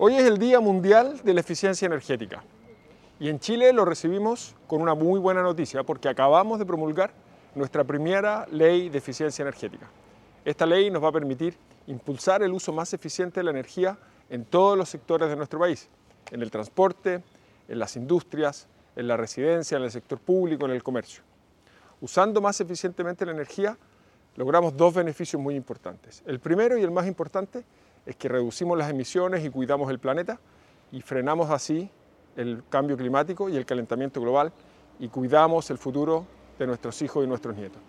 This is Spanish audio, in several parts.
Hoy es el Día Mundial de la Eficiencia Energética y en Chile lo recibimos con una muy buena noticia porque acabamos de promulgar nuestra primera ley de eficiencia energética. Esta ley nos va a permitir impulsar el uso más eficiente de la energía en todos los sectores de nuestro país, en el transporte, en las industrias, en la residencia, en el sector público, en el comercio. Usando más eficientemente la energía, logramos dos beneficios muy importantes. El primero y el más importante es que reducimos las emisiones y cuidamos el planeta y frenamos así el cambio climático y el calentamiento global y cuidamos el futuro de nuestros hijos y nuestros nietos.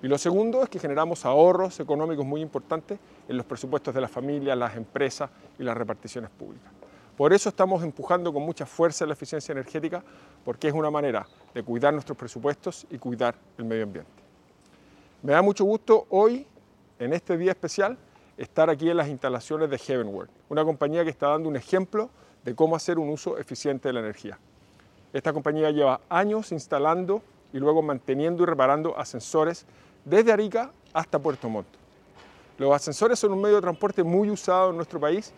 Y lo segundo es que generamos ahorros económicos muy importantes en los presupuestos de las familias, las empresas y las reparticiones públicas. Por eso estamos empujando con mucha fuerza la eficiencia energética, porque es una manera de cuidar nuestros presupuestos y cuidar el medio ambiente. Me da mucho gusto hoy, en este día especial, estar aquí en las instalaciones de Heavenward, una compañía que está dando un ejemplo de cómo hacer un uso eficiente de la energía. Esta compañía lleva años instalando y luego manteniendo y reparando ascensores desde Arica hasta Puerto Montt. Los ascensores son un medio de transporte muy usado en nuestro país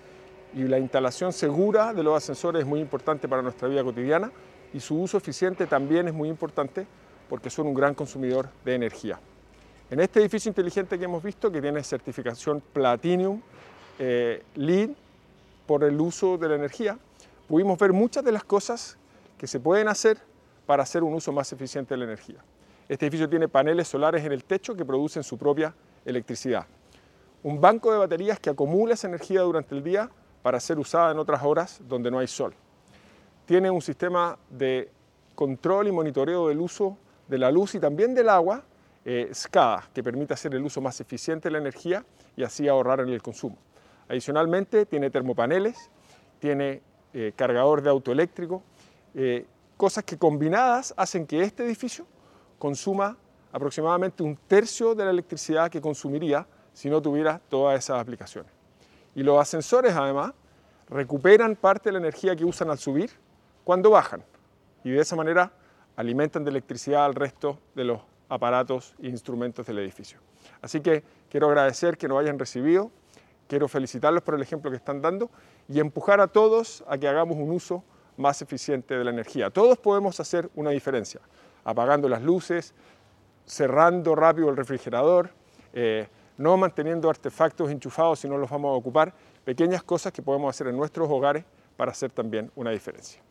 y la instalación segura de los ascensores es muy importante para nuestra vida cotidiana y su uso eficiente también es muy importante porque son un gran consumidor de energía. En este edificio inteligente que hemos visto, que tiene certificación Platinum eh, LEED por el uso de la energía, pudimos ver muchas de las cosas que se pueden hacer para hacer un uso más eficiente de la energía. Este edificio tiene paneles solares en el techo que producen su propia electricidad. Un banco de baterías que acumula esa energía durante el día para ser usada en otras horas donde no hay sol. Tiene un sistema de control y monitoreo del uso de la luz y también del agua eh, SCADA, que permite hacer el uso más eficiente de la energía y así ahorrar en el consumo. Adicionalmente, tiene termopaneles, tiene eh, cargador de auto eléctrico, eh, cosas que combinadas hacen que este edificio consuma aproximadamente un tercio de la electricidad que consumiría si no tuviera todas esas aplicaciones. Y los ascensores, además, recuperan parte de la energía que usan al subir cuando bajan y de esa manera alimentan de electricidad al resto de los aparatos e instrumentos del edificio. Así que quiero agradecer que nos hayan recibido, quiero felicitarlos por el ejemplo que están dando y empujar a todos a que hagamos un uso más eficiente de la energía. Todos podemos hacer una diferencia, apagando las luces, cerrando rápido el refrigerador, eh, no manteniendo artefactos enchufados si no los vamos a ocupar, pequeñas cosas que podemos hacer en nuestros hogares para hacer también una diferencia.